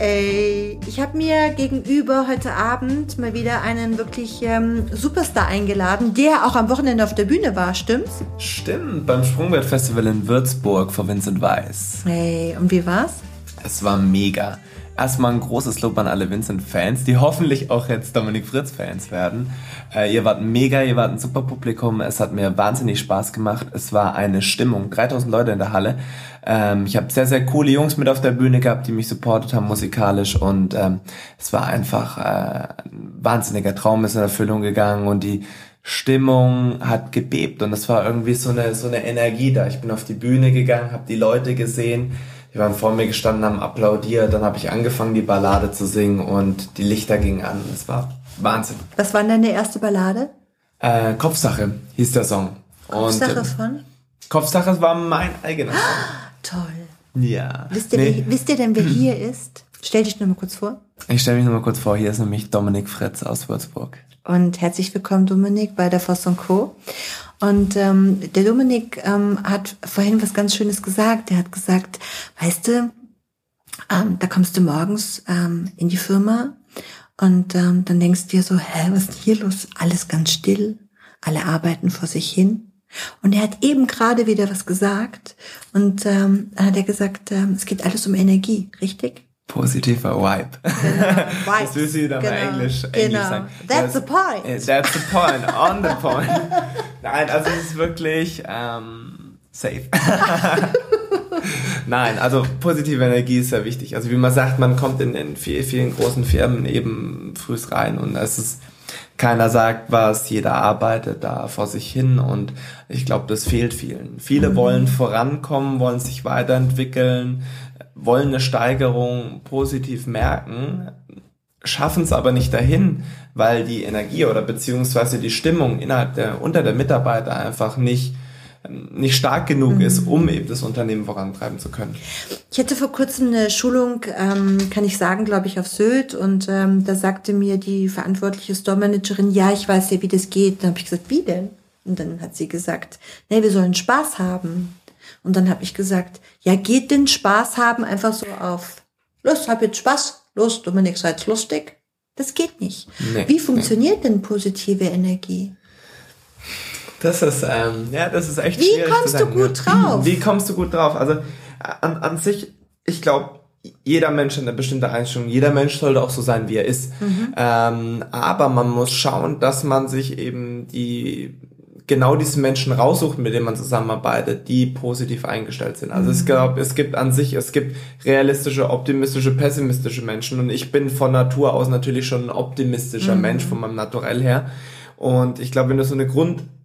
Ey, ich habe mir gegenüber heute Abend mal wieder einen wirklich ähm, Superstar eingeladen, der auch am Wochenende auf der Bühne war, stimmt's? Stimmt, beim Sprungbrett-Festival in Würzburg vor Vincent Weiss. Hey, und wie war's? Es war mega. Erstmal ein großes Lob an alle Vincent-Fans, die hoffentlich auch jetzt Dominik Fritz-Fans werden. Äh, ihr wart mega, ihr wart ein super Publikum. Es hat mir wahnsinnig Spaß gemacht. Es war eine Stimmung. 3000 Leute in der Halle. Ähm, ich habe sehr, sehr coole Jungs mit auf der Bühne gehabt, die mich supportet haben musikalisch. Und ähm, es war einfach äh, ein wahnsinniger Traum, ist in Erfüllung gegangen. Und die Stimmung hat gebebt. Und es war irgendwie so eine, so eine Energie da. Ich bin auf die Bühne gegangen, habe die Leute gesehen die waren vor mir gestanden, haben applaudiert, dann habe ich angefangen, die Ballade zu singen und die Lichter gingen an. Es war Wahnsinn. Was war denn deine erste Ballade? Äh, Kopfsache hieß der Song. Kopfsache und, äh, von? Kopfsache war mein eigener Song. Toll. Ja. Wisst ihr, Nee. wer, wisst ihr denn, wer hier ist? Stell dich nur mal kurz vor. Ich stelle mich nochmal kurz vor, hier ist nämlich Dominik Fritz aus Würzburg. Und herzlich willkommen, Dominik, bei der Voss Co. Und ähm, der Dominik ähm, hat vorhin was ganz Schönes gesagt. Er hat gesagt, weißt du, ähm, da kommst du morgens ähm, in die Firma und ähm, dann denkst du dir so, hä, was ist hier los? Alles ganz still, alle arbeiten vor sich hin. Und er hat eben gerade wieder was gesagt und ähm, dann hat er gesagt, ähm, es geht alles um Energie, richtig? Positiver Vibe. Das will sie wieder mal Genau, Englisch, Englisch genau. sagen. That's the point. That's the point, on the point. Nein, also es ist wirklich ähm, safe. Nein, also positive Energie ist sehr wichtig. Also wie man sagt, man kommt in, in vielen, vielen großen Firmen eben frühst rein und es ist keiner sagt was, jeder arbeitet da vor sich hin und ich glaube, das fehlt vielen. Viele wollen vorankommen, wollen sich weiterentwickeln, wollen eine Steigerung positiv merken, schaffen es aber nicht dahin, weil die Energie oder beziehungsweise die Stimmung innerhalb der, unter der Mitarbeiter einfach nicht, nicht stark genug ist, um eben das Unternehmen vorantreiben zu können. Ich hatte vor kurzem eine Schulung, ähm, kann ich sagen, glaube ich, auf Sylt und ähm, da sagte mir die verantwortliche Store-Managerin, ja, ich weiß ja, wie das geht. Dann habe ich gesagt, wie denn? Und dann hat sie gesagt, nee, wir sollen Spaß haben. Und dann habe ich gesagt, ja, geht denn Spaß haben einfach so auf, los, hab jetzt Spaß, los, Dominik, seid lustig? Das geht nicht. Nee, wie funktioniert denn positive Energie? Das ist, ähm, ja, das ist echt Wie schwierig kommst zu du sagen, gut ne? drauf? Wie kommst du gut drauf? Also an, an sich, ich glaube, jeder Mensch hat eine bestimmte Einstellung. Jeder Mensch sollte auch so sein, wie er ist. Mhm. Ähm, aber man muss schauen, dass man sich eben die genau diese Menschen raussucht, mit denen man zusammenarbeitet, die positiv eingestellt sind. Also Mhm. es gab, es gibt an sich, es gibt realistische, optimistische, pessimistische Menschen und ich bin von Natur aus natürlich schon ein optimistischer Mhm. Mensch von meinem Naturell her. Und ich glaube, wenn du so eine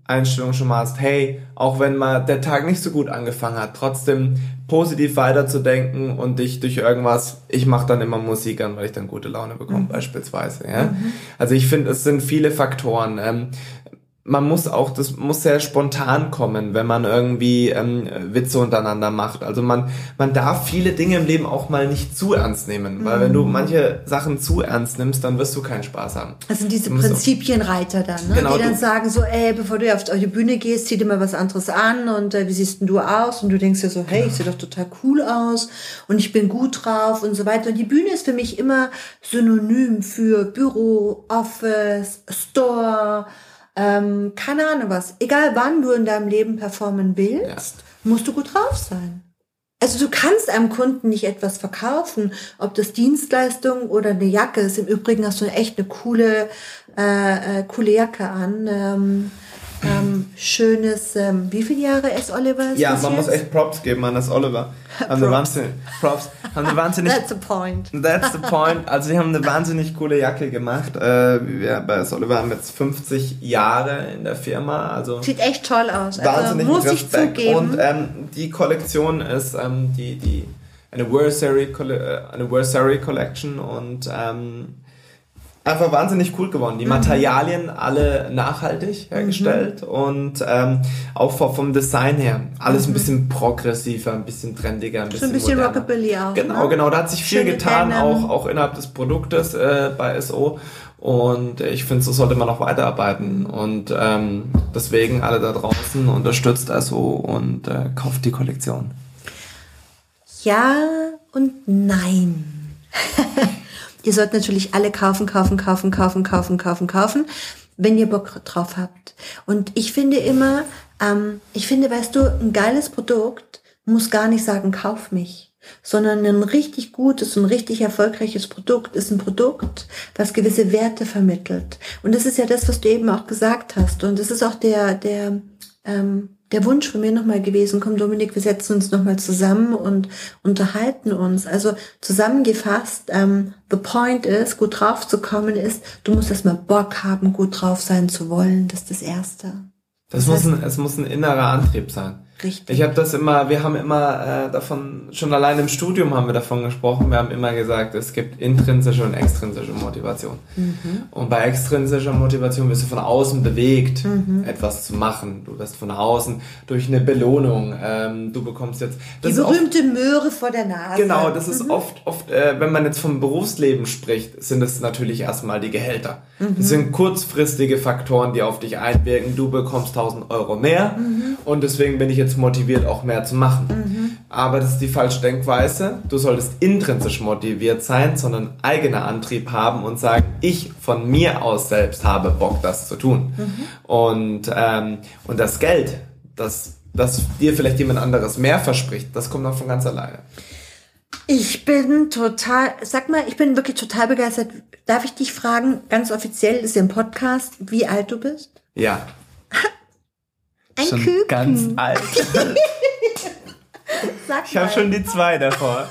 Grundeinstellung schon mal hast, hey, auch wenn mal der Tag nicht so gut angefangen hat, trotzdem positiv weiterzudenken und dich durch irgendwas, ich mache dann immer Musik an, weil ich dann gute Laune bekomme beispielsweise. Ja? Also ich finde, es sind viele Faktoren. Ähm, man muss auch, das muss sehr spontan kommen, wenn man irgendwie ähm, Witze untereinander macht. Also man, man darf viele Dinge im Leben auch mal nicht zu ernst nehmen, weil wenn du manche Sachen zu ernst nimmst, dann wirst du keinen Spaß haben. Das sind diese Prinzipienreiter dann, ne? Genau, die dann sagen so, ey, bevor du auf, die Bühne gehst, zieh dir mal was anderes an und äh, wie siehst denn du aus? Und du denkst dir so, hey, ich sehe doch total cool aus und ich bin gut drauf und so weiter. Und die Bühne ist für mich immer synonym für Büro, Office, Store, ähm, keine Ahnung was. Egal wann du in deinem Leben performen willst, musst du gut drauf sein. Also du kannst einem Kunden nicht etwas verkaufen, ob das Dienstleistung oder eine Jacke ist. Im Übrigen hast du echt eine coole, äh, äh, coole Jacke an. Ähm, ähm, schönes, ähm, wie viele Jahre S. Oliver ist Ja, man jetzt? muss echt Props geben an das Oliver. Haben Props. wahnsinnig, Props. Haben eine wahnsinnig, That's the point. that's the point. Also die haben eine wahnsinnig coole Jacke gemacht. Äh, wir bei das Oliver haben jetzt 50 Jahre in der Firma. Also Sieht echt toll aus. Also, wahnsinnig muss mit ich zugeben. Und ähm, die Kollektion ist ähm, die, die Anniversary, äh, Anniversary Collection und ähm, einfach wahnsinnig cool geworden. Die Materialien alle nachhaltig hergestellt mhm. und ähm, auch vom Design her alles mhm. ein bisschen progressiver, ein bisschen trendiger, ein bisschen, so ein bisschen moderner. Rockabilly auch. Genau, ne? genau. Da hat sich viel Schöne getan, auch auch innerhalb des Produktes äh, bei SO. Und ich finde, so sollte man auch weiterarbeiten. Und ähm, deswegen alle da draußen unterstützt SO und äh, kauft die Kollektion. Ja und nein. Ihr sollt natürlich alle kaufen, kaufen, kaufen, kaufen, kaufen, kaufen, kaufen, wenn ihr Bock drauf habt. Und ich finde immer, ähm, ich finde, weißt du, ein geiles Produkt muss gar nicht sagen, kauf mich sondern ein richtig gutes und richtig erfolgreiches Produkt ist ein Produkt, was gewisse Werte vermittelt. Und das ist ja das, was du eben auch gesagt hast. Und das ist auch der, der, ähm, der Wunsch von mir nochmal gewesen, komm Dominik, wir setzen uns nochmal zusammen und unterhalten uns. Also zusammengefasst, ähm, the point ist, gut drauf zu kommen, ist, du musst erstmal Bock haben, gut drauf sein zu wollen. Das ist das Erste. Das, das muss ein, es muss ein innerer Antrieb sein. Richtig. Ich habe das immer, wir haben immer äh, davon, schon allein im Studium haben wir davon gesprochen, wir haben immer gesagt, es gibt intrinsische und extrinsische Motivation. Mhm. Und bei extrinsischer Motivation wirst du von außen bewegt, mhm. etwas zu machen. Du wirst von außen durch eine Belohnung, ähm, du bekommst jetzt... Die berühmte oft, Möhre vor der Nase. Genau, das ist mhm. oft, oft äh, wenn man jetzt vom Berufsleben spricht, sind es natürlich erstmal die Gehälter. Mhm. Das sind kurzfristige Faktoren, die auf dich einwirken. Du bekommst 1000 Euro mehr mhm. und deswegen bin ich jetzt motiviert, auch mehr zu machen. Mhm. Aber das ist die falsche Denkweise. Du solltest intrinsisch motiviert sein, sondern eigener Antrieb haben und sagen, ich von mir aus selbst habe Bock, das zu tun. Mhm. Und, ähm, und das Geld, das, das dir vielleicht jemand anderes mehr verspricht, das kommt auch von ganz alleine. Ich bin total, sag mal, ich bin wirklich total begeistert. Darf ich dich fragen, ganz offiziell ist im Podcast, wie alt du bist? Ja. Ein schon Küken. ganz alt. Sag ich habe schon die zwei davor.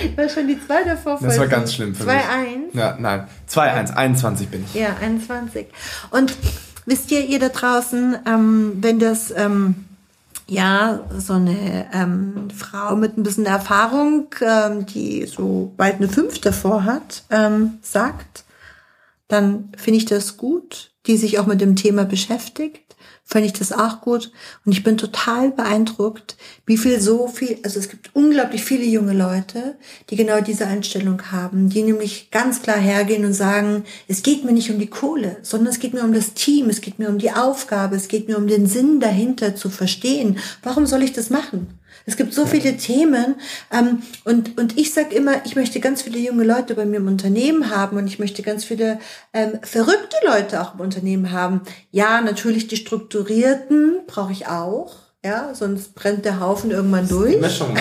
ich war schon die zwei davor. Das war ganz schlimm für 2, mich. 2-1? Ja, nein. 2-1. 21 bin ich. Ja, 21. Und wisst ihr, ihr da draußen, ähm, wenn das... Ähm, ja, so eine ähm, Frau mit ein bisschen Erfahrung, ähm, die so bald eine fünf davor hat, ähm, sagt, dann finde ich das gut, die sich auch mit dem Thema beschäftigt fand ich das auch gut. Und ich bin total beeindruckt, wie viel so viel, also es gibt unglaublich viele junge Leute, die genau diese Einstellung haben, die nämlich ganz klar hergehen und sagen, es geht mir nicht um die Kohle, sondern es geht mir um das Team, es geht mir um die Aufgabe, es geht mir um den Sinn dahinter zu verstehen. Warum soll ich das machen? Es gibt so viele Themen ähm, und, und ich sag immer, ich möchte ganz viele junge Leute bei mir im Unternehmen haben und ich möchte ganz viele ähm, verrückte Leute auch im Unternehmen haben. Ja, natürlich die strukturierten brauche ich auch, ja, sonst brennt der Haufen irgendwann durch. Mischung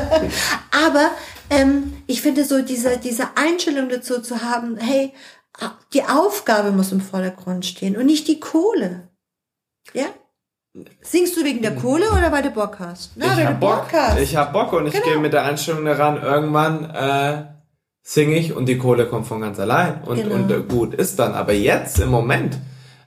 Aber ähm, ich finde so diese, diese Einstellung dazu zu haben, hey, die Aufgabe muss im Vordergrund stehen und nicht die Kohle. Ja? Singst du wegen der Kohle oder weil du Bock hast? Na, ich hab Bock. Hast. Ich hab Bock und ich genau. gehe mit der Einstellung daran, irgendwann äh, singe ich und die Kohle kommt von ganz allein und, genau. und äh, gut ist dann. Aber jetzt im Moment,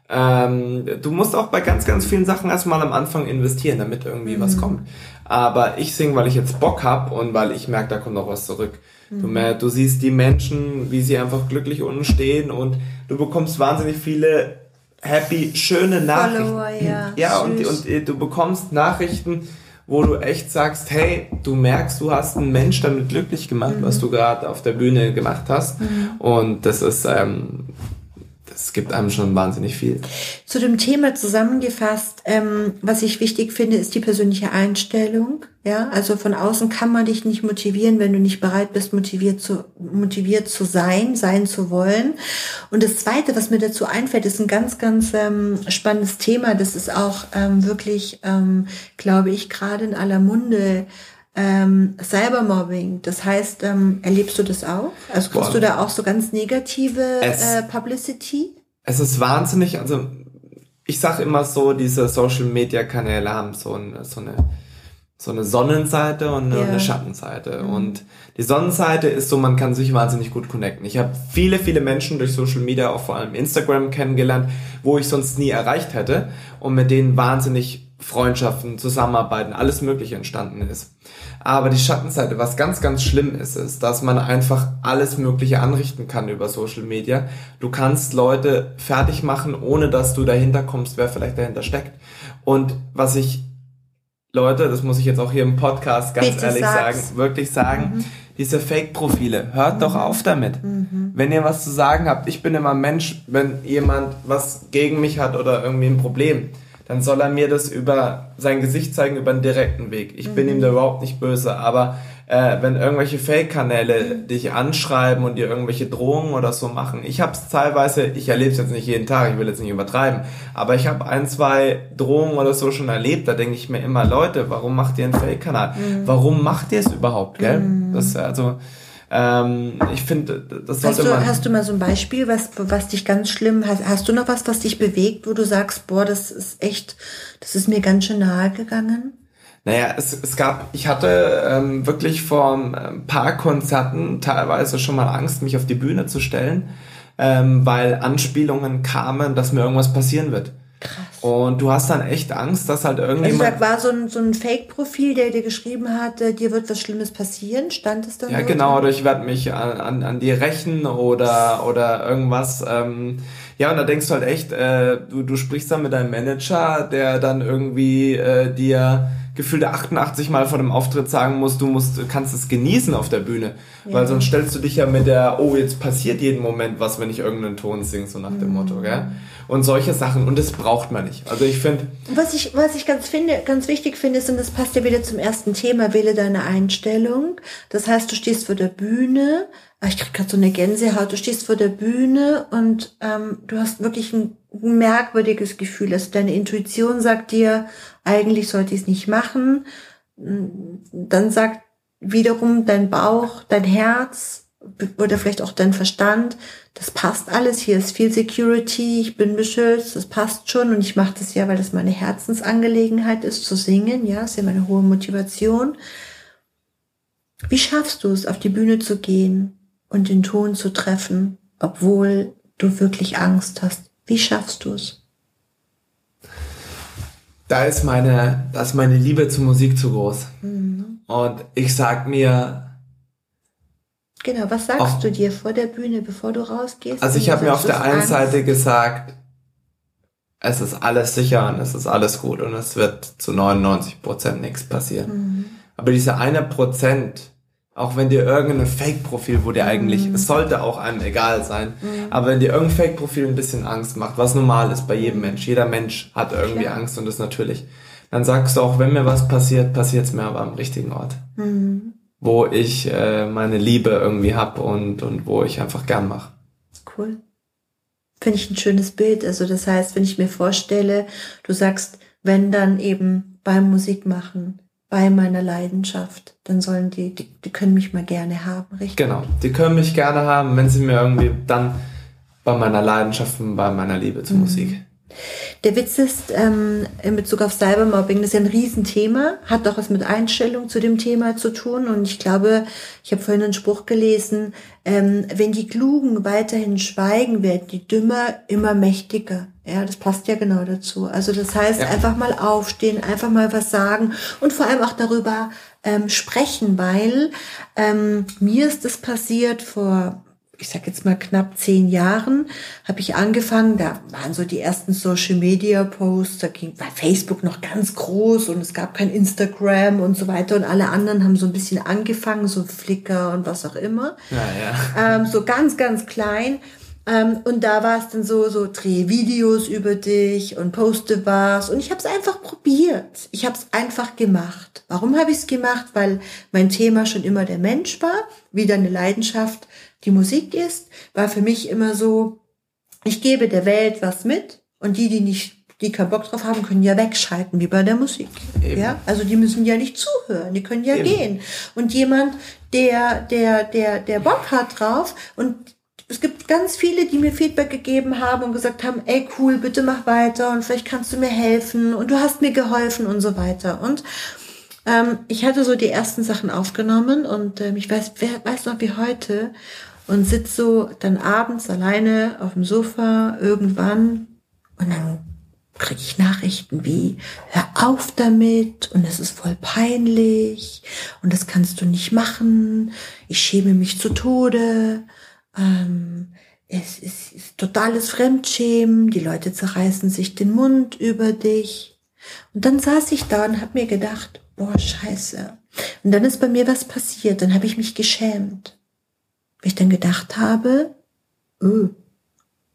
ähm, du musst auch bei ganz, ganz vielen Sachen erstmal am Anfang investieren, damit irgendwie mhm. was kommt. Aber ich singe, weil ich jetzt Bock hab und weil ich merke, da kommt noch was zurück. Mhm. Du, mehr, du siehst die Menschen, wie sie einfach glücklich unten stehen und du bekommst wahnsinnig viele happy, schöne Nachrichten. Follower, ja, ja und, und äh, du bekommst Nachrichten, wo du echt sagst, hey, du merkst, du hast einen Mensch damit glücklich gemacht, mhm. was du gerade auf der Bühne gemacht hast. Mhm. Und das ist, ähm, es gibt einem schon wahnsinnig viel. Zu dem Thema zusammengefasst, ähm, was ich wichtig finde, ist die persönliche Einstellung. Ja, also von außen kann man dich nicht motivieren, wenn du nicht bereit bist, motiviert zu, motiviert zu sein, sein zu wollen. Und das zweite, was mir dazu einfällt, ist ein ganz, ganz ähm, spannendes Thema. Das ist auch ähm, wirklich, ähm, glaube ich, gerade in aller Munde ähm, Cybermobbing, das heißt, ähm, erlebst du das auch? Also kriegst Boah. du da auch so ganz negative es, äh, Publicity? Es ist wahnsinnig, also ich sag immer so, diese Social Media Kanäle haben so, eine, so eine so eine Sonnenseite und eine, yeah. eine Schattenseite. Mhm. Und die Sonnenseite ist so, man kann sich wahnsinnig gut connecten. Ich habe viele, viele Menschen durch Social Media, auch vor allem Instagram kennengelernt, wo ich sonst nie erreicht hätte und mit denen wahnsinnig Freundschaften, Zusammenarbeiten, alles Mögliche entstanden ist. Aber die Schattenseite, was ganz, ganz schlimm ist, ist, dass man einfach alles Mögliche anrichten kann über Social Media. Du kannst Leute fertig machen, ohne dass du dahinter kommst, wer vielleicht dahinter steckt. Und was ich, Leute, das muss ich jetzt auch hier im Podcast ganz Bitte ehrlich sag's. sagen, wirklich sagen, diese Fake-Profile, hört doch auf damit. Wenn ihr was zu sagen habt, ich bin immer ein Mensch, wenn jemand was gegen mich hat oder irgendwie ein Problem, dann soll er mir das über sein Gesicht zeigen, über einen direkten Weg. Ich bin ihm da überhaupt nicht böse, aber äh, wenn irgendwelche Fake-Kanäle dich anschreiben und dir irgendwelche Drohungen oder so machen, ich habe es teilweise, ich erlebe es jetzt nicht jeden Tag, ich will jetzt nicht übertreiben, aber ich habe ein, zwei Drohungen oder so schon erlebt, da denke ich mir immer, Leute, warum macht ihr einen Fake-Kanal? Warum macht ihr es überhaupt, gell? Das also ähm, ich finde, das Hast sollte du, man. hast du mal so ein Beispiel, was, was dich ganz schlimm, hast, hast du noch was, was dich bewegt, wo du sagst, boah, das ist echt, das ist mir ganz schön nahe gegangen? Naja, es, es gab, ich hatte ähm, wirklich vor ein paar Konzerten teilweise schon mal Angst, mich auf die Bühne zu stellen, ähm, weil Anspielungen kamen, dass mir irgendwas passieren wird. Und du hast dann echt Angst, dass halt Also irgendjemand. da war so ein, so ein Fake-Profil, der dir geschrieben hat, äh, dir wird was Schlimmes passieren, stand es da? Ja, genau, oder ich werde mich an, an, an dir rächen oder, oder irgendwas. Ähm, ja, und da denkst du halt echt, äh, du, du sprichst dann mit deinem Manager, der dann irgendwie äh, dir gefühlte 88 Mal vor dem Auftritt sagen muss, du musst, kannst es genießen auf der Bühne. Weil sonst stellst du dich ja mit der, oh, jetzt passiert jeden Moment was, wenn ich irgendeinen Ton singe, so nach dem Mhm. Motto, gell? Und solche Sachen. Und das braucht man nicht. Also ich finde, Was ich, was ich ganz finde, ganz wichtig finde, ist, und das passt ja wieder zum ersten Thema, wähle deine Einstellung. Das heißt, du stehst vor der Bühne, ich krieg gerade so eine Gänsehaut, du stehst vor der Bühne und ähm, du hast wirklich ein merkwürdiges Gefühl. Also deine Intuition sagt dir, eigentlich sollte ich es nicht machen. Dann sagt wiederum dein Bauch, dein Herz oder vielleicht auch dein Verstand, das passt alles, hier ist viel Security, ich bin beschützt, das passt schon. Und ich mache das ja, weil das meine Herzensangelegenheit ist, zu singen, ja, ist ja meine hohe Motivation. Wie schaffst du es, auf die Bühne zu gehen und den Ton zu treffen, obwohl du wirklich Angst hast? Wie schaffst du es? da ist meine, da ist meine Liebe zur Musik zu groß. Und ich sag mir, Genau, was sagst Auch- du dir vor der Bühne, bevor du rausgehst? Also ich habe mir auf der einen Angst? Seite gesagt, es ist alles sicher und es ist alles gut und es wird zu 99 Prozent nichts passieren. Mhm. Aber diese eine Prozent, auch wenn dir irgendein Fake-Profil, wo dir eigentlich, Mhm. es sollte auch einem egal sein, aber wenn dir irgendein Fake-Profil ein bisschen Angst macht, was normal ist bei jedem Mensch, jeder Mensch hat irgendwie Klar. Angst und das ist natürlich, dann sagst du auch, wenn mir was passiert, passiert es mir aber am richtigen Ort. Mhm. Wo ich äh, meine Liebe irgendwie hab und, und wo ich einfach gern mache. Cool. Finde ich ein schönes Bild. Also das heißt, wenn ich mir vorstelle, du sagst, wenn dann eben beim Musikmachen, bei meiner Leidenschaft, dann sollen die, die, die können mich mal gerne haben, richtig? Genau, die können mich gerne haben, wenn sie mir irgendwie dann bei meiner Leidenschaft und bei meiner Liebe zur Musik. Der Witz ist, ähm, in Bezug auf Cybermobbing, das ist ja ein Riesenthema, hat auch was mit Einstellung zu dem Thema zu tun. Und ich glaube, ich habe vorhin einen Spruch gelesen, ähm, wenn die Klugen weiterhin schweigen, werden die Dümmer immer mächtiger. Ja, das passt ja genau dazu. Also das heißt, Ja. einfach mal aufstehen, einfach mal was sagen und vor allem auch darüber ähm, sprechen, weil ähm, mir ist das passiert vor ich sag jetzt mal knapp zehn Jahren, habe ich angefangen, da waren so die ersten Social Media Posts, da ging, war Facebook noch ganz groß und es gab kein Instagram und so weiter und alle anderen haben so ein bisschen angefangen, so Flickr und was auch immer Ja, ja. ähm, so ganz, ganz klein. Ähm, und da war es dann so, so dreh Videos über dich und poste was. Und ich habe es einfach probiert. Ich habe es einfach gemacht. Warum habe ich es gemacht? Weil mein Thema schon immer der Mensch war, wieder eine Leidenschaft die Musik ist, war für mich immer so, ich gebe der Welt was mit und die, die nicht, die keinen Bock drauf haben, können ja wegschalten, wie bei der Musik. Eben. Ja, also die müssen ja nicht zuhören, die können ja Eben. gehen. Und jemand, der, der, der, der Bock hat drauf und es gibt ganz viele, die mir Feedback gegeben haben und gesagt haben, ey cool, bitte mach weiter und vielleicht kannst du mir helfen und du hast mir geholfen und so weiter. Und ähm, ich hatte so die ersten Sachen aufgenommen und ähm, ich weiß, wer weiß noch wie heute und sitz so dann abends alleine auf dem Sofa irgendwann und dann kriege ich Nachrichten wie, hör auf damit und es ist voll peinlich und das kannst du nicht machen, ich schäme mich zu Tode, ähm, es ist, ist totales Fremdschämen, die Leute zerreißen sich den Mund über dich. Und dann saß ich da und habe mir gedacht, boah, scheiße. Und dann ist bei mir was passiert, dann habe ich mich geschämt. Weil ich dann gedacht habe, öh,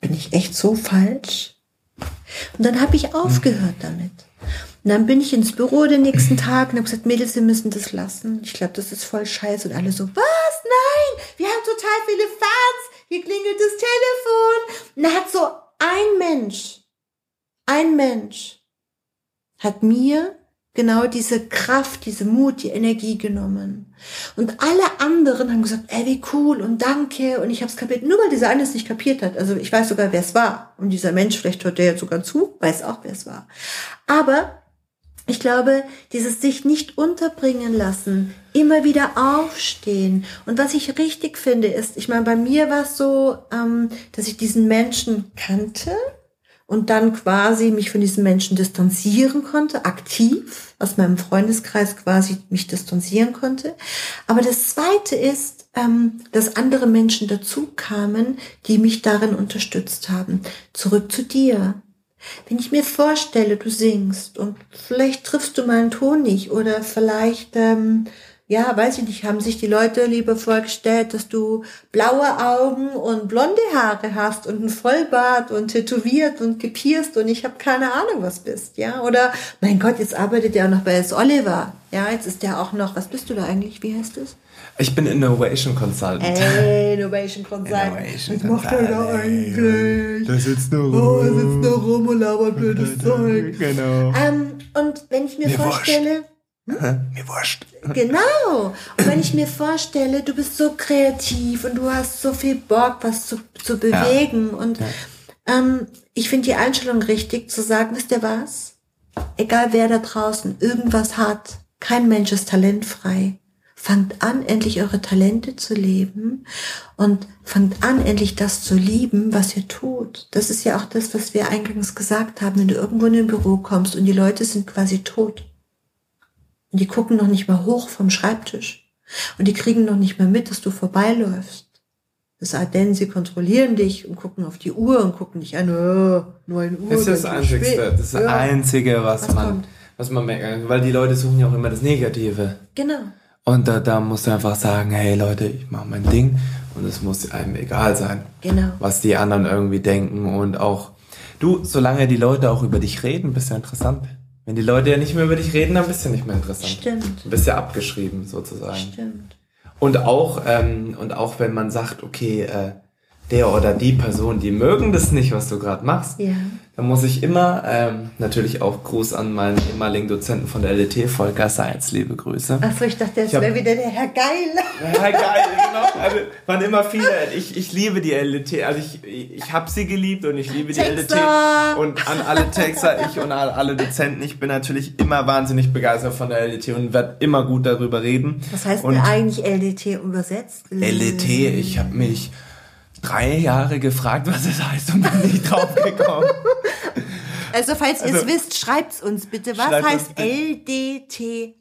bin ich echt so falsch? Und dann habe ich aufgehört damit. Und dann bin ich ins Büro den nächsten Tag und habe gesagt, Mädels, wir müssen das lassen. Ich glaube, das ist voll scheiße. Und alle so, was? Nein, wir haben total viele Fans. Hier klingelt das Telefon. Und da hat so ein Mensch, ein Mensch hat mir genau diese Kraft, diese Mut, die Energie genommen. Und alle anderen haben gesagt, ey, wie cool und danke und ich habe es kapiert. Nur weil dieser eine es nicht kapiert hat. Also ich weiß sogar, wer es war. Und dieser Mensch, vielleicht hört der jetzt sogar zu, weiß auch, wer es war. Aber ich glaube, dieses sich nicht unterbringen lassen, immer wieder aufstehen. Und was ich richtig finde, ist, ich meine, bei mir war es so, ähm, dass ich diesen Menschen kannte und dann quasi mich von diesen Menschen distanzieren konnte, aktiv aus meinem Freundeskreis quasi mich distanzieren konnte. Aber das Zweite ist, ähm, dass andere Menschen dazu kamen, die mich darin unterstützt haben. Zurück zu dir. Wenn ich mir vorstelle, du singst und vielleicht triffst du meinen Ton nicht oder vielleicht ähm, ja, weiß ich nicht, haben sich die Leute lieber vorgestellt, dass du blaue Augen und blonde Haare hast und ein Vollbart und tätowiert und gepierst und ich habe keine Ahnung, was bist, ja? Oder mein Gott, jetzt arbeitet er auch noch bei S. Oliver. Ja, jetzt ist der auch noch, was bist du da eigentlich? Wie heißt das? Ich bin Innovation Consultant. Ey, Innovation Consultant. Innovation was macht er da eigentlich? Der sitzt nur Oh, er sitzt da rum und labert blödes Zeug. Genau. Ähm, und wenn ich mir Mir wurscht. vorstelle, Mir wurscht. Genau. Und wenn ich mir vorstelle, du bist so kreativ und du hast so viel Bock, was zu, zu bewegen. Und ähm, ich finde die Einstellung richtig, zu sagen, wisst ihr was? Egal wer da draußen irgendwas hat, kein Mensch ist talentfrei. Fangt an, endlich eure Talente zu leben und fangt an, endlich das zu lieben, was ihr tut. Das ist ja auch das, was wir eingangs gesagt haben, wenn du irgendwo in ein Büro kommst und die Leute sind quasi tot. Und die gucken noch nicht mal hoch vom Schreibtisch. Und die kriegen noch nicht mal mit, dass du vorbeiläufst. Es sei denn, sie kontrollieren dich und gucken auf die Uhr und gucken dich an, oh, 9 Uhr. Das ist das Einzige, das ist das Ja, Einzige, was, Was man, kommt? was man merkt. Weil die Leute suchen ja auch immer das Negative. Genau. Und da, da musst du einfach sagen, hey Leute, ich mache mein Ding und es muss einem egal sein, Genau. was die anderen irgendwie denken und auch du, solange die Leute auch über dich reden, bist du interessant. Wenn die Leute ja nicht mehr über dich reden, dann bist du nicht mehr interessant. Stimmt. Du bist ja abgeschrieben sozusagen. Stimmt. Und auch ähm, und auch wenn man sagt, okay, äh, der oder die Person, die mögen das nicht, was du gerade machst, Ja. dann muss ich immer ähm, natürlich auch Gruß an meinen ehemaligen Dozenten von der LT, Volker Seitz, liebe Grüße. Achso, ich dachte, jetzt hab- wäre wieder der Herr Geil. Ja, geil, genau. Also, waren immer viele. Ich, ich liebe die LT. Also ich, ich habe sie geliebt und ich liebe die Texter! LT. Und an alle Texter, ich und alle, alle Dozenten, ich bin natürlich immer wahnsinnig begeistert von der LT und werde immer gut darüber reden. Was heißt und denn eigentlich LDT übersetzt? LT, ich habe mich drei Jahre gefragt, was das heißt und bin nicht drauf gekommen. Also, falls ihr es Also- wisst, schreibt's uns bitte. Was Schreibt heißt. LDT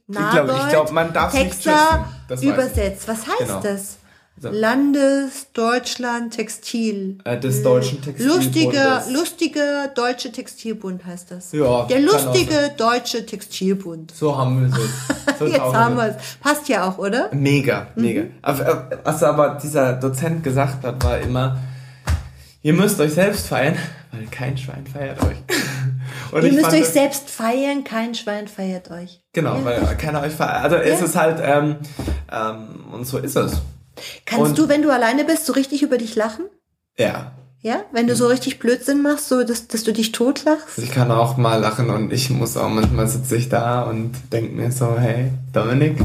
glaub- ich glaub, man nicht Texter. Das weiß ich. übersetzt. Was heißt Genau. das? So. Landesdeutschland Textil. Äh, des deutschen Textilbundes. Lustiger, lustiger deutsche Textilbund heißt das. Ja, Der lustige deutsche Textilbund. So haben wir es. So Jetzt haben wir. es. Passt ja auch, oder? Mega, mega. Aber, äh, Was aber dieser Dozent gesagt hat, war immer, ihr müsst euch selbst feiern, weil kein Schwein feiert euch. Und Ihr müsst euch selbst feiern, kein Schwein feiert euch. Genau, Ja. weil keiner euch feiert. Also ist Ja. es halt, ähm, ähm, und so ist es. Kannst Und- du, wenn du alleine bist, so richtig über dich lachen? Ja. Ja? Wenn du so richtig Blödsinn machst, so dass, dass du dich totlachst? Ich kann auch mal lachen und ich muss auch manchmal sitze ich da und denke mir so, hey, Dominik,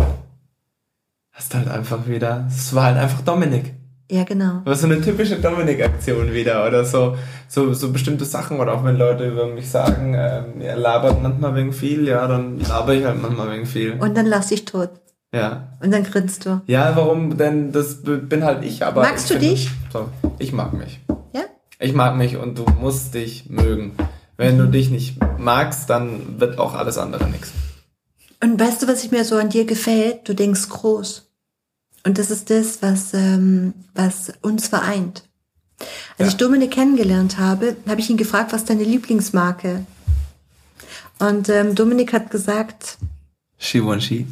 hast halt einfach wieder, es war halt einfach Dominik. Ja, genau. Aber so eine typische Dominik-Aktion wieder oder so, so, so bestimmte Sachen oder auch wenn Leute über mich sagen, ähm, er labert manchmal wegen viel, ja, dann laber ich halt manchmal wegen viel. Und dann lass dich tot. Ja. Und dann grinst du. Ja, warum denn? Das bin halt ich, aber. Magst ich du dich? So, ich mag mich. Ja? Ich mag mich und du musst dich mögen. Wenn du dich nicht magst, dann wird auch alles andere nichts. Und weißt du, was ich mir so an dir gefällt? Du denkst groß. Und das ist das, was, ähm, was uns vereint. Als Ja. ich Dominik kennengelernt habe, habe ich ihn gefragt, was deine Lieblingsmarke? Und ähm, Dominik hat gesagt, Givenchy.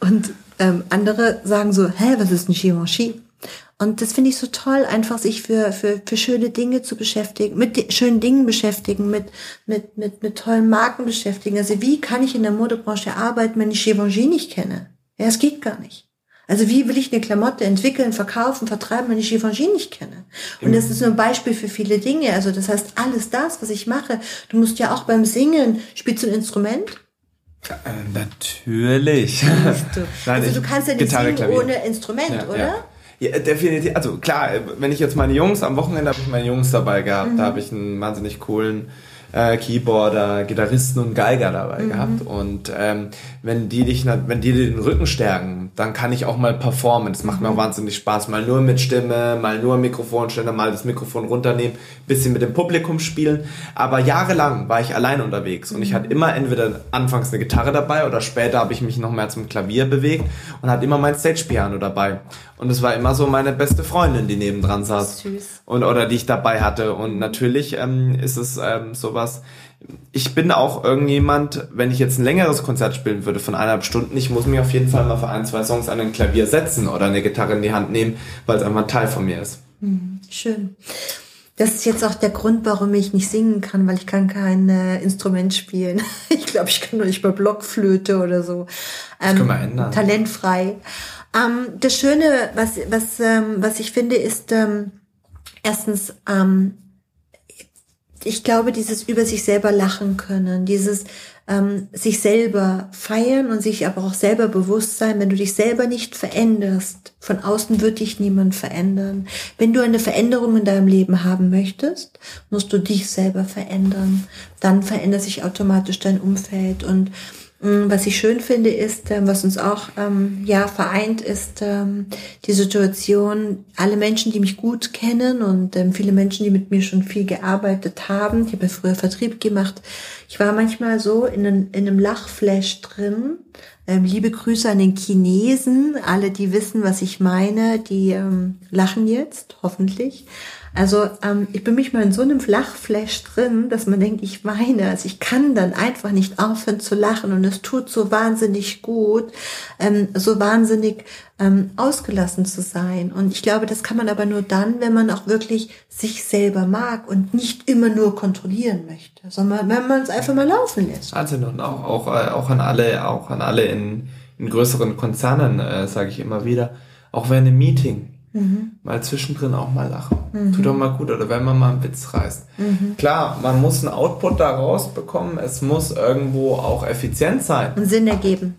Und ähm, andere sagen so, hä, was ist ein Givenchy? Und das finde ich so toll, einfach sich für, für, für schöne Dinge zu beschäftigen, mit di- schönen Dingen beschäftigen, mit, mit, mit, mit tollen Marken beschäftigen. Also wie kann ich in der Modebranche arbeiten, wenn ich Givenchy nicht kenne? Ja, es geht gar nicht. Also wie will ich eine Klamotte entwickeln, verkaufen, vertreiben, wenn ich Givenchy nicht kenne? Und das ist nur ein Beispiel für viele Dinge. Also das heißt, alles das, was ich mache, du musst ja auch beim Singen, spielst du ein Instrument? Äh, natürlich. Du. Nein, also du kannst ja nicht Gitarre, singen Klavier. ohne Instrument, Ja, oder? Ja. Ja, definitiv. Also klar, wenn ich jetzt meine Jungs, am Wochenende habe ich meine Jungs dabei gehabt. Mhm. Da habe ich einen wahnsinnig coolen äh, Keyboarder, Gitarristen und Geiger Mhm. dabei gehabt. Und ähm, wenn die dich, wenn die dir den Rücken stärken, dann kann ich auch mal performen. Das Mhm. macht mir auch wahnsinnig Spaß. Mal nur mit Stimme, mal nur Mikrofonständer, mal das Mikrofon runternehmen, bisschen mit dem Publikum spielen. Aber jahrelang war ich allein unterwegs und ich hatte immer entweder anfangs eine Gitarre dabei oder später habe ich mich noch mehr zum Klavier bewegt und hatte immer mein Stage-Piano dabei. Und es war immer so meine beste Freundin, die nebendran saß. Süß. Und, oder die ich dabei hatte. Und natürlich ähm, ist es ähm, sowas. Ich bin auch irgendjemand, wenn ich jetzt ein längeres Konzert spielen würde von eineinhalb Stunden, ich muss mich auf jeden Fall mal für ein, zwei Songs an ein Klavier setzen oder eine Gitarre in die Hand nehmen, weil es einfach ein Teil von mir ist. Schön. Das ist jetzt auch der Grund, warum ich nicht singen kann, weil ich kann kein äh, Instrument spielen. Ich glaube, ich kann nur nicht mal Blockflöte oder so. Ähm, können wir ändern. Talentfrei. Ähm, das Schöne, was, was, ähm, was ich finde, ist ähm, erstens, ähm, ich glaube, dieses über sich selber lachen können, dieses ähm, sich selber feiern und sich aber auch selber bewusst sein, wenn du dich selber nicht veränderst, von außen wird dich niemand verändern. Wenn du eine Veränderung in deinem Leben haben möchtest, musst du dich selber verändern. Dann verändert sich automatisch dein Umfeld und Was ich schön finde, ist, ähm, was uns auch ähm, ja vereint, ist ähm, die Situation, alle Menschen, die mich gut kennen und ähm, viele Menschen, die mit mir schon viel gearbeitet haben. Ich habe ja früher Vertrieb gemacht. Ich war manchmal so in, einem- in einem Lachflash drin. Ähm, liebe Grüße an den Chinesen. Alle, die wissen, was ich meine, die ähm, lachen jetzt, hoffentlich. Also ähm, ich bin mich mal in so einem Lachflash drin, dass man denkt, ich weine. Also ich kann dann einfach nicht aufhören zu lachen und es tut so wahnsinnig gut, ähm, so wahnsinnig ähm, ausgelassen zu sein. Und ich glaube, das kann man aber nur dann, wenn man auch wirklich sich selber mag und nicht immer nur kontrollieren möchte, sondern wenn man es einfach mal laufen lässt. Wahnsinn und auch, auch, äh, auch an alle, auch an alle in, in größeren Konzernen, äh, sage ich immer wieder, auch während einem Meeting. Mal zwischendrin auch mal lachen. Tut doch mal gut, oder wenn man mal einen Witz reißt. Klar, man muss einen Output da rausbekommen, es muss irgendwo auch effizient sein, Und Sinn ergeben.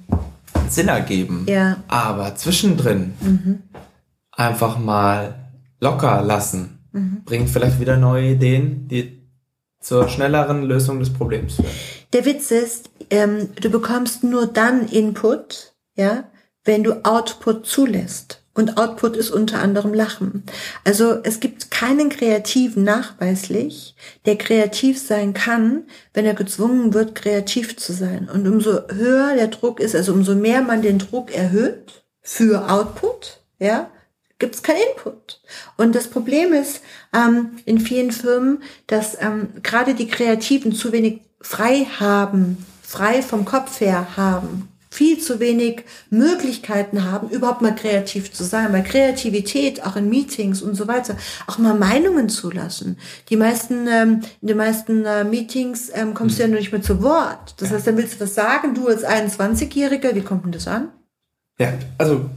Sinn ergeben. Ja. Aber zwischendrin einfach mal locker lassen, bringt vielleicht wieder neue Ideen, die zur schnelleren Lösung des Problems führen. Der Witz ist, ähm, du bekommst nur dann Input, ja, wenn du Output zulässt. Und Output ist unter anderem Lachen. Also es gibt keinen Kreativen nachweislich, der kreativ sein kann, wenn er gezwungen wird, kreativ zu sein. Und umso höher der Druck ist, also umso mehr man den Druck erhöht für Output, ja, gibt es keinen Input. Und das Problem ist ähm, in vielen Firmen, dass ähm, gerade die Kreativen zu wenig frei haben, frei vom Kopf her haben, viel zu wenig Möglichkeiten haben, überhaupt mal kreativ zu sein, weil Kreativität auch in Meetings und so weiter, auch mal Meinungen zulassen. Die meisten, ähm, in den meisten äh, Meetings ähm, kommst du ja noch nicht mehr zu Wort. Das heißt, dann willst du was sagen, du als 21-Jähriger, wie kommt denn das an? Ja, also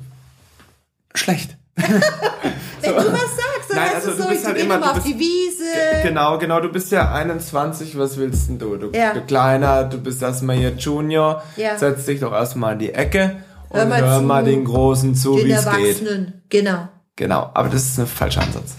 schlecht. Wenn du was sagst, Nein, also du so, bist ich halt immer- mal du auf bist- die Wiese. Genau, genau, du bist ja 21, was willst denn du? Du, Ja. du Kleiner, du bist erstmal hier Junior, Ja. setz dich doch erstmal in die Ecke und Hör hör mal mal, zu. den Großen zu, wie es geht. Erwachsenen. Genau. Genau, aber das ist ein falscher Ansatz.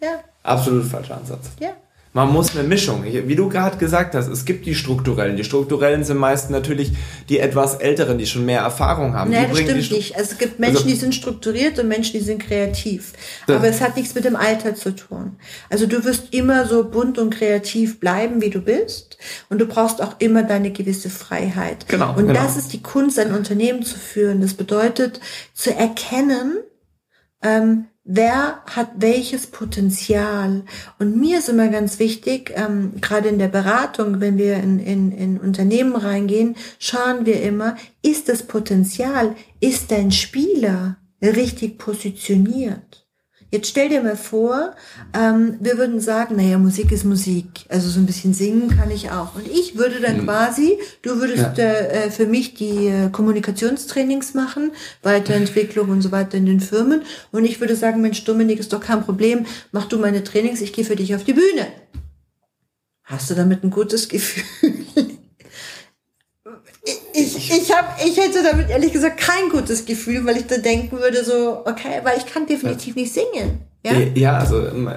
Ja, Absolut falscher Ansatz. ja. Man muss eine Mischung. Wie du gerade gesagt hast, es gibt die strukturellen. Die strukturellen sind meist natürlich die etwas älteren, die schon mehr Erfahrung haben. Nein, das stimmt nicht. Also es gibt Menschen, also, die sind strukturiert und Menschen, die sind kreativ. Aber es hat nichts mit dem Alter zu tun. Also du wirst immer so bunt und kreativ bleiben, wie du bist. Und du brauchst auch immer deine gewisse Freiheit. Genau. Und genau. das ist die Kunst, ein Unternehmen zu führen. Das bedeutet zu erkennen, ähm, wer hat welches Potenzial. Und mir ist immer ganz wichtig, ähm, gerade in der Beratung, wenn wir in, in, in Unternehmen reingehen, schauen wir immer, ist das Potenzial, ist dein Spieler richtig positioniert? Jetzt stell dir mal vor, ähm, wir würden sagen, naja, Musik ist Musik. Also so ein bisschen singen kann ich auch. Und ich würde dann mhm. quasi, du würdest ja. äh, für mich die äh, Kommunikationstrainings machen, Weiterentwicklung und so weiter in den Firmen. Und ich würde sagen, Mensch, Dominik, ist doch kein Problem, mach du meine Trainings, ich gehe für dich auf die Bühne. Hast du damit ein gutes Gefühl? Ich, ich, hab, ich hätte damit ehrlich gesagt kein gutes Gefühl, weil ich da denken würde, so, okay, weil ich kann definitiv nicht singen. Ja, ja also ähm,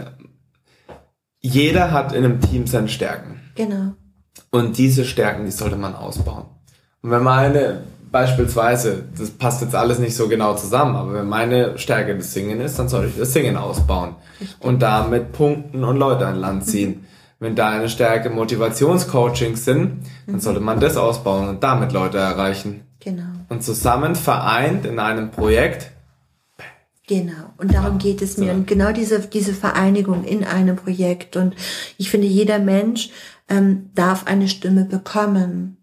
jeder hat in einem Team seine Stärken. Genau. Und diese Stärken, die sollte man ausbauen. Und wenn meine, beispielsweise, das passt jetzt alles nicht so genau zusammen, aber wenn meine Stärke das Singen ist, dann soll ich das Singen ausbauen. Richtig. Und damit punkten und Leute an Land ziehen. Mhm. Wenn deine Stärke Motivationscoachings sind, dann mhm. sollte man das ausbauen und damit Leute erreichen. Genau. Und zusammen vereint in einem Projekt. Genau. Und darum geht es mir. Und genau diese, diese Vereinigung in einem Projekt. Und ich finde, jeder Mensch ähm, darf eine Stimme bekommen,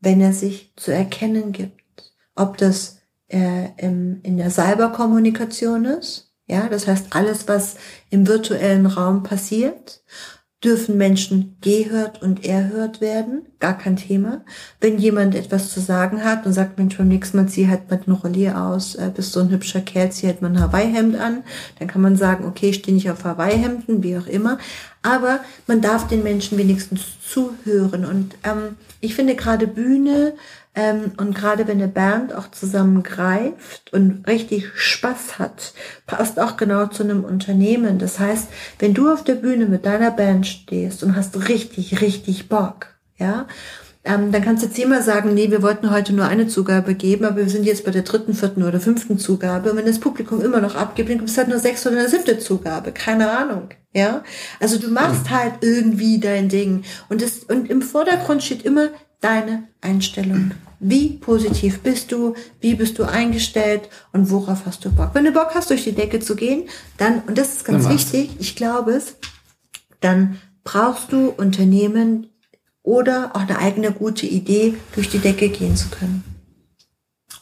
wenn er sich zu erkennen gibt. Ob das äh, im, in der Cyberkommunikation ist, ja, das heißt alles, was im virtuellen Raum passiert, dürfen Menschen gehört und erhört werden, gar kein Thema. Wenn jemand etwas zu sagen hat und sagt, Mensch, beim nächsten Mal zieh halt mal den Rollier aus, äh, bist so ein hübscher Kerl, zieh halt mal ein Hawaii-Hemd an, dann kann man sagen, okay, ich stehe nicht auf Hawaii-Hemden, wie auch immer. Aber man darf den Menschen wenigstens zuhören. Und ähm, ich finde gerade Bühne ähm, und gerade wenn eine Band auch zusammengreift und richtig Spaß hat, passt auch genau zu einem Unternehmen. Das heißt, wenn du auf der Bühne mit deiner Band stehst und hast richtig, richtig Bock, ja, ähm, dann kannst du jetzt immer sagen, nee, wir wollten heute nur eine Zugabe geben, aber wir sind jetzt bei der dritten, vierten oder fünften Zugabe. Und wenn das Publikum immer noch abgibt, dann gibt es halt nur sechs oder eine siebte Zugabe. Keine Ahnung. Ja, also du machst mhm. halt irgendwie dein Ding. Und das, und im Vordergrund steht immer deine Einstellung. Wie positiv bist du? Wie bist du eingestellt? Und worauf hast du Bock? Wenn du Bock hast, durch die Decke zu gehen, dann, und das ist ganz wichtig, ich glaube es, dann brauchst du Unternehmen oder auch eine eigene gute Idee, durch die Decke gehen zu können.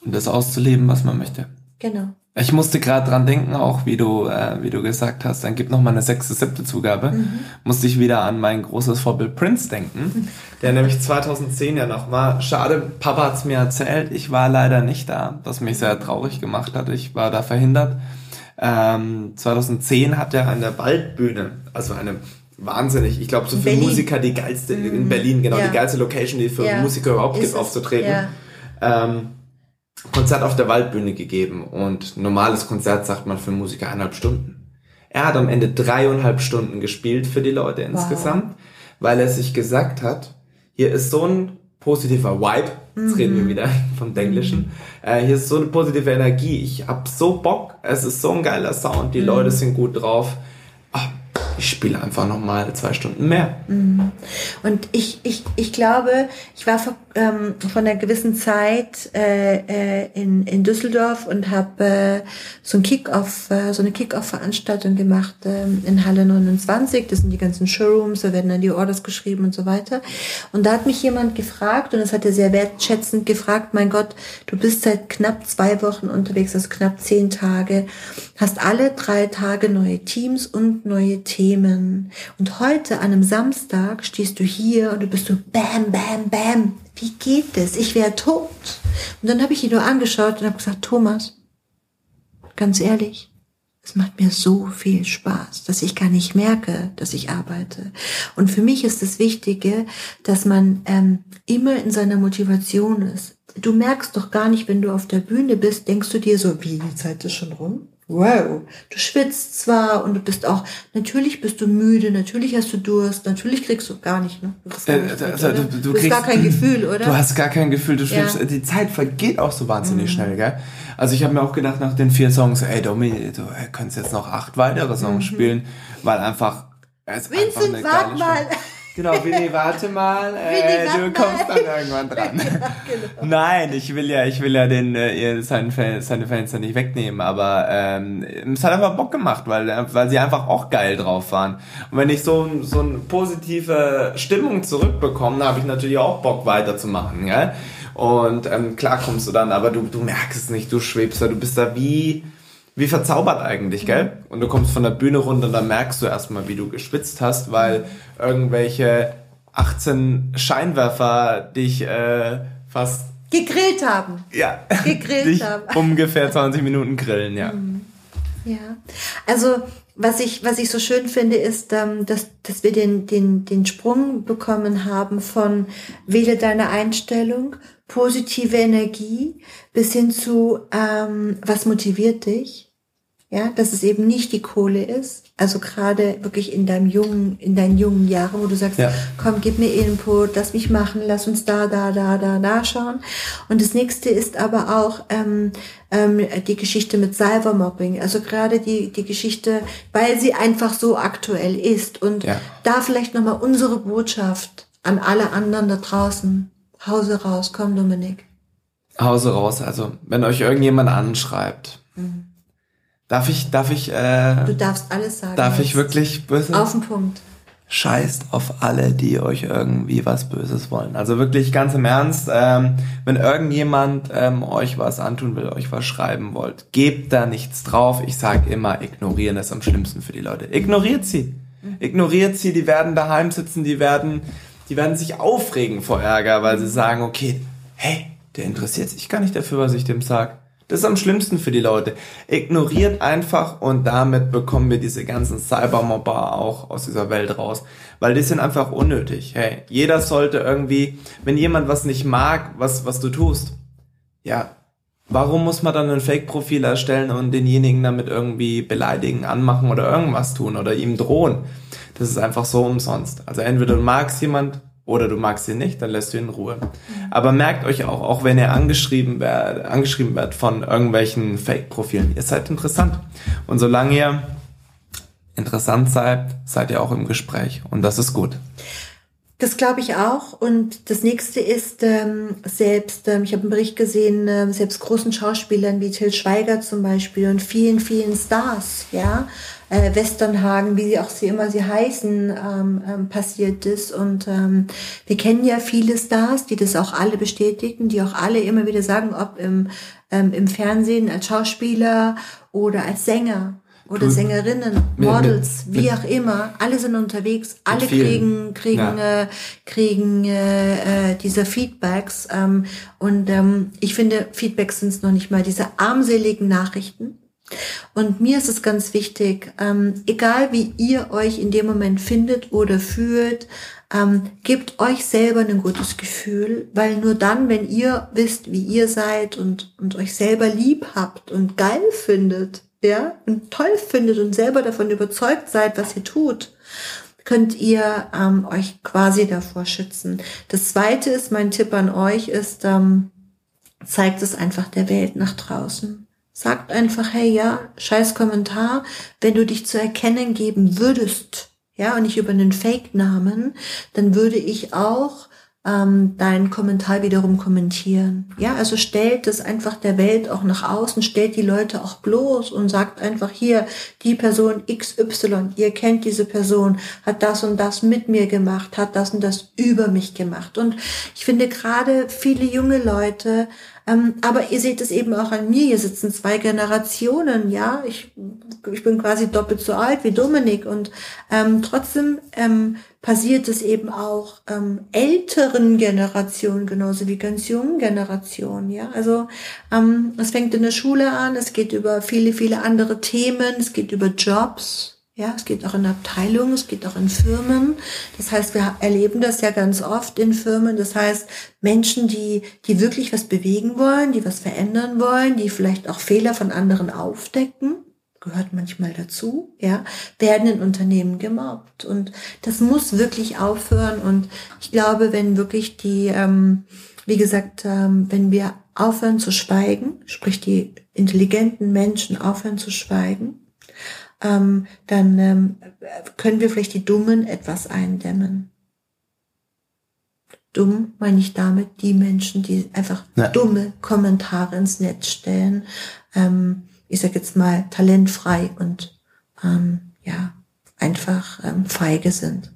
Und das auszuleben, was man möchte. Genau. Ich musste gerade dran denken, auch wie du, äh, wie du gesagt hast, dann gibt noch mal eine sechste, siebte Zugabe. Mhm. Musste ich wieder an mein großes Vorbild Prince denken, der nämlich 2010 ja noch war. Schade, Papa hat's mir erzählt, ich war leider nicht da, was mich sehr traurig gemacht hat. Ich war da verhindert. Ähm, 2010 hat er an der Waldbühne, also eine wahnsinnig, ich glaube so für Berlin. Musiker die geilste, mhm. in Berlin, genau, ja. die geilste Location, die für ja. Musiker überhaupt Ist gibt, aufzutreten. Ja. Ähm, Konzert auf der Waldbühne gegeben und normales Konzert sagt man für Musiker eineinhalb Stunden. Er hat am Ende dreieinhalb Stunden gespielt für die Leute insgesamt, wow. weil er sich gesagt hat, hier ist so ein positiver Vibe, jetzt mhm. reden wir mhm. wieder vom Englischen, äh, hier ist so eine positive Energie, ich hab so Bock, es ist so ein geiler Sound, die mhm. Leute sind gut drauf, ich spiele einfach noch mal zwei Stunden mehr. Mhm. Und ich, ich, ich glaube, ich war vor, ähm, von einer gewissen Zeit äh, äh, in, in Düsseldorf und habe äh, so ein Kick-off, äh, so eine Kick-off-Veranstaltung gemacht äh, in Halle 29. Das sind die ganzen Showrooms, da werden dann die Orders geschrieben und so weiter. Und da hat mich jemand gefragt und das hat er sehr wertschätzend gefragt, mein Gott, du bist seit knapp zwei Wochen unterwegs, also knapp zehn Tage, hast alle drei Tage neue Teams und neue Themen. Und heute an einem Samstag stehst du hier und du bist so bam, bam, bam. Wie geht es? Ich wäre tot. Und dann habe ich ihn nur angeschaut und habe gesagt, Thomas, ganz ehrlich, es macht mir so viel Spaß, dass ich gar nicht merke, dass ich arbeite. Und für mich ist das Wichtige, dass man ähm, immer in seiner Motivation ist. Du merkst doch gar nicht, wenn du auf der Bühne bist, denkst du dir so, wie die Zeit ist schon rum? Wow, du schwitzt zwar und du bist auch, natürlich bist du müde, natürlich hast du Durst, natürlich kriegst du gar nicht, ne? Du, gar, Äh, nicht also, mit, du- du du hast kriegst- gar kein Gefühl, oder? Du hast gar kein Gefühl, du Ja. Mhm. schläfst. Die Zeit vergeht auch so wahnsinnig schnell, gell? Also ich habe mir auch gedacht nach den vier Songs, ey Domi, du äh, könntest jetzt noch acht weitere Songs spielen, weil einfach es ist einfach Mhm. Vincent, eine wart geile mal. Show. Genau, Winnie, warte mal, äh, du mal. kommst dann irgendwann dran. genau. Nein, ich will ja, ich will ja den äh, seinen Fans, seine Fans ja nicht wegnehmen, aber ähm, es hat einfach Bock gemacht, weil weil sie einfach auch geil drauf waren. Und wenn ich so so eine positive Stimmung zurückbekomme, habe ich natürlich auch Bock weiterzumachen, gell? Und ähm, klar kommst du dann, aber du du merkst es nicht, du schwebst da, du bist da wie wie verzaubert eigentlich, gell? Und du kommst von der Bühne runter und dann merkst du erstmal, wie du geschwitzt hast, weil irgendwelche 18 Scheinwerfer dich äh, fast Gegrillt haben. ja, Gegrillt dich haben. ungefähr 20 Minuten grillen, ja. Ja, also was ich, was ich so schön finde, ist, ähm, dass, dass wir den, den, den Sprung bekommen haben von wähle deine Einstellung, positive Energie bis hin zu ähm, was motiviert dich. Ja, dass es eben nicht die Kohle ist. Also gerade wirklich in deinem jungen, in deinen jungen Jahren, wo du sagst, Ja. komm, gib mir Input, lass mich machen, lass uns da, da, da, da, da schauen. Und das nächste ist aber auch ähm, ähm, die Geschichte mit Cybermobbing. Also gerade die, die Geschichte, weil sie einfach so aktuell ist. Und Ja. da vielleicht nochmal unsere Botschaft an alle anderen da draußen. Hause raus, komm Dominik. Hause raus, also wenn euch irgendjemand anschreibt, darf ich, darf ich, Du äh, darfst alles sagen. darf ich jetzt. wirklich böse? Auf den Punkt. Scheißt auf alle, die euch irgendwie was Böses wollen. Also wirklich ganz im Ernst, ähm, wenn irgendjemand ähm, euch was antun will, euch was schreiben wollt, gebt da nichts drauf. Ich sage immer, ignorieren ist am schlimmsten für die Leute. Ignoriert sie. Ignoriert sie, die werden daheim sitzen, die werden, die werden sich aufregen vor Ärger, weil sie sagen, okay, hey, der interessiert sich gar nicht dafür, was ich dem sag. Das ist am schlimmsten für die Leute. Ignoriert einfach und damit bekommen wir diese ganzen Cybermobber auch aus dieser Welt raus. Weil die sind einfach unnötig. Hey, jeder sollte irgendwie, wenn jemand was nicht mag, was, was du tust, ja, warum muss man dann ein Fake-Profil erstellen und denjenigen damit irgendwie beleidigen, anmachen oder irgendwas tun oder ihm drohen? Das ist einfach so umsonst. Also entweder du magst jemand oder du magst ihn nicht, dann lässt du ihn in Ruhe. Aber merkt euch auch, auch wenn ihr angeschrieben werdet, angeschrieben werdet von irgendwelchen Fake-Profilen, ihr seid interessant. Und solange ihr interessant seid, seid ihr auch im Gespräch. Und das ist gut. Das glaube ich auch. Und das nächste ist ähm, selbst, ähm, ich habe einen Bericht gesehen, ähm, selbst großen Schauspielern wie Till Schweiger zum Beispiel und vielen, vielen Stars, ja, äh, Westernhagen, wie sie auch sie immer sie heißen, ähm, ähm, passiert ist. Und ähm, wir kennen ja viele Stars, die das auch alle bestätigen, die auch alle immer wieder sagen, ob im, ähm, im Fernsehen als Schauspieler oder als Sänger oder Du- Sängerinnen, mit- Models, mit- wie auch immer, alle sind unterwegs, alle kriegen kriegen Ja. äh, kriegen äh, äh, diese Feedbacks ähm, und ähm, ich finde Feedbacks sind es noch nicht mal diese armseligen Nachrichten und mir ist es ganz wichtig ähm, egal wie ihr euch in dem Moment findet oder fühlt ähm, gebt euch selber ein gutes Gefühl weil nur dann wenn ihr wisst wie ihr seid und und euch selber lieb habt und geil findet ja und toll findet und selber davon überzeugt seid was ihr tut könnt ihr ähm, euch quasi davor schützen. Das zweite ist, mein Tipp an euch ist, ähm, zeigt es einfach der Welt nach draußen. Sagt einfach, hey, ja, scheiß Kommentar, wenn du dich zu erkennen geben würdest, ja, und nicht über einen Fake-Namen, dann würde ich auch ähm, deinen Kommentar wiederum kommentieren. Ja, also stellt es einfach der Welt auch nach außen, stellt die Leute auch bloß und sagt einfach hier, die Person XY, ihr kennt diese Person, hat das und das mit mir gemacht, hat das und das über mich gemacht. Und ich finde gerade viele junge Leute, aber ihr seht es eben auch an mir, hier sitzen zwei Generationen, ja, ich, ich bin quasi doppelt so alt wie Dominik und ähm, trotzdem ähm, passiert es eben auch ähm, älteren Generationen genauso wie ganz jungen Generationen, ja, also ähm, es fängt in der Schule an, es geht über viele, viele andere Themen, es geht über Jobs, ja, es geht auch in Abteilungen, es geht auch in Firmen. Das heißt, wir erleben das ja ganz oft in Firmen. Das heißt, Menschen, die, die wirklich was bewegen wollen, die was verändern wollen, die vielleicht auch Fehler von anderen aufdecken. gehört manchmal dazu, ja, werden in Unternehmen gemobbt. Und das muss wirklich aufhören. Und ich glaube, wenn wirklich die, ähm, wie gesagt, ähm, wenn wir aufhören zu schweigen, sprich die intelligenten Menschen aufhören zu schweigen, ähm, dann ähm, können wir vielleicht die Dummen etwas eindämmen. Dumm meine ich damit die Menschen, die einfach ja. dumme Kommentare ins Netz stellen. Ähm, ich sage jetzt mal talentfrei und ähm, ja einfach ähm, feige sind.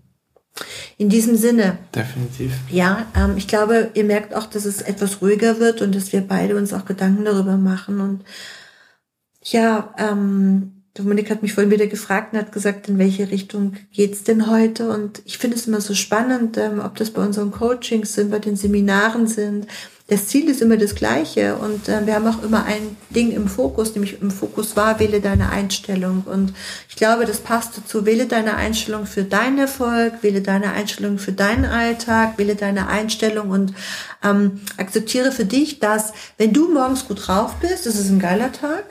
In diesem Sinne. Definitiv. Ja, ähm, ich glaube, ihr merkt auch, dass es etwas ruhiger wird und dass wir beide uns auch Gedanken darüber machen. Und ja, ähm, Dominik hat mich vorhin wieder gefragt und hat gesagt, in welche Richtung geht's denn heute? Und ich finde es immer so spannend, ähm, ob das bei unseren Coachings sind, bei den Seminaren sind, das Ziel ist immer das gleiche und äh, wir haben auch immer ein Ding im Fokus, nämlich im Fokus war, wähle deine Einstellung. Und ich glaube, das passt dazu, wähle deine Einstellung für deinen Erfolg, wähle deine Einstellung für deinen Alltag, wähle deine Einstellung und ähm, akzeptiere für dich, dass wenn du morgens gut drauf bist, das ist ein geiler Tag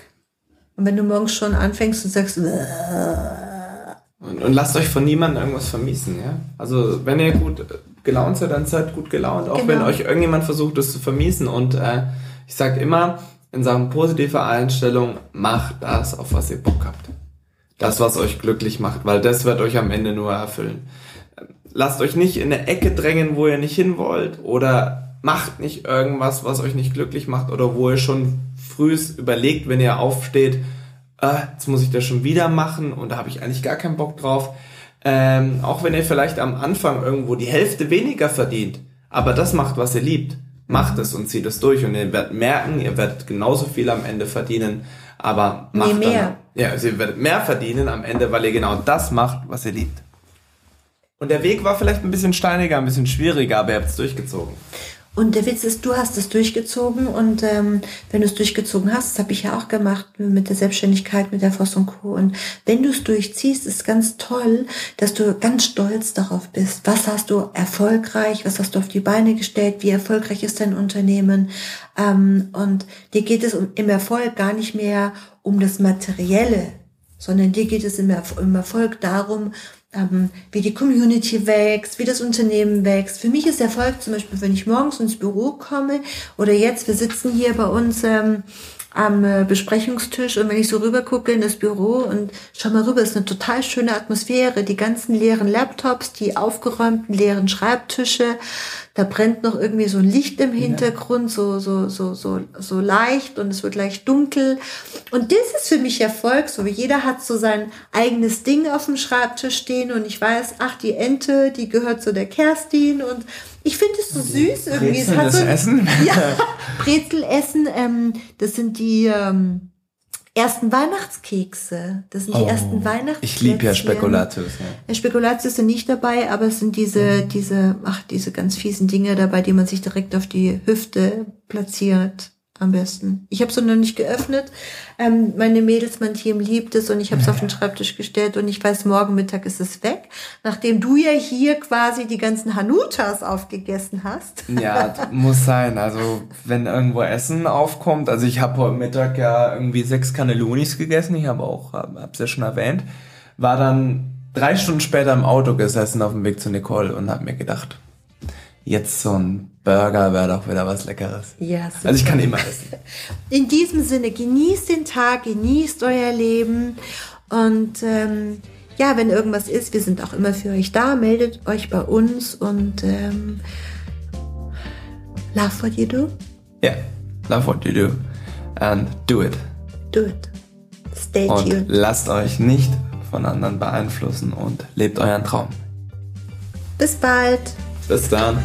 und wenn du morgens schon anfängst und sagst, und, und, lasst euch von niemandem irgendwas vermiesen, ja. Also wenn ihr gut gelaunt seid, dann seid gut gelaunt, auch genau. wenn euch irgendjemand versucht, das zu vermiesen. Und äh, ich sage immer, in Sachen positive Einstellung, macht das, auf was ihr Bock habt. Das, was euch glücklich macht, weil das wird euch am Ende nur erfüllen. Lasst euch nicht in eine Ecke drängen, wo ihr nicht hin wollt oder macht nicht irgendwas, was euch nicht glücklich macht oder wo ihr schon frühst überlegt, wenn ihr aufsteht, äh, jetzt muss ich das schon wieder machen und da habe ich eigentlich gar keinen Bock drauf ähm, auch wenn ihr vielleicht am Anfang irgendwo die Hälfte weniger verdient, aber das macht, was ihr liebt, macht es und zieht es durch und ihr werdet merken, ihr werdet genauso viel am Ende verdienen, aber macht nee, mehr. Dann, ja, also ihr werdet mehr verdienen am Ende, weil ihr genau das macht, was ihr liebt. Und der Weg war vielleicht ein bisschen steiniger, ein bisschen schwieriger, aber ihr habt es durchgezogen. Und der Witz ist, du hast es durchgezogen und ähm, wenn du es durchgezogen hast, das habe ich ja auch gemacht mit der Selbstständigkeit, mit der Voss und Co. Und wenn du es durchziehst, ist ganz toll, dass du ganz stolz darauf bist. Was hast du erfolgreich, was hast du auf die Beine gestellt, wie erfolgreich ist dein Unternehmen? Ähm, und dir geht es im Erfolg gar nicht mehr um das Materielle, sondern dir geht es im, Erfolg darum, wie die Community wächst, wie das Unternehmen wächst. Für mich ist Erfolg zum Beispiel, wenn ich morgens ins Büro komme oder jetzt, wir sitzen hier bei uns ähm, am äh, Besprechungstisch und wenn ich so rüber gucke in das Büro und schau mal rüber, ist eine total schöne Atmosphäre, die ganzen leeren Laptops, die aufgeräumten leeren Schreibtische, da brennt noch irgendwie so ein Licht im Hintergrund, so, so, so, so, so leicht und es wird leicht dunkel. Und das ist für mich Erfolg, so wie jeder hat so sein eigenes Ding auf dem Schreibtisch stehen und ich weiß, ach, die Ente, die gehört zu der Kerstin und ich finde es so süß irgendwie. Brezel, es hat so, Essen? Ja, Brezel essen, ähm, das sind die, ähm, ersten Weihnachtskekse. Das sind die oh, ersten Weihnachtskekse. Ich liebe ja Spekulatius. Ja. Spekulatius sind nicht dabei, aber es sind diese, mhm. diese, ach, diese ganz fiesen Dinge dabei, die man sich direkt auf die Hüfte platziert am besten. Ich habe es noch nicht geöffnet. Ähm, meine Mädels, mein Team liebt es und ich habe es auf den Schreibtisch gestellt und ich weiß, morgen Mittag ist es weg. Nachdem du ja hier quasi die ganzen Hanutas aufgegessen hast. Ja, muss sein. Also wenn irgendwo Essen aufkommt, also ich habe heute Mittag ja irgendwie sechs Cannellonis gegessen, ich habe auch, hab's ja schon erwähnt, war dann drei Stunden später im Auto gesessen auf dem Weg zu Nicole und habe mir gedacht, jetzt so ein Burger wäre doch wieder was Leckeres. Ja, super. Also ich kann immer essen. In diesem Sinne, genießt den Tag, genießt euer Leben und ähm, ja, wenn irgendwas ist, wir sind auch immer für euch da. Meldet euch bei uns und ähm, love what you do. Ja, yeah, love what you do and do it. Do it. Stay und tuned. Lasst euch nicht von anderen beeinflussen und lebt euren Traum. Bis bald. Bis dann.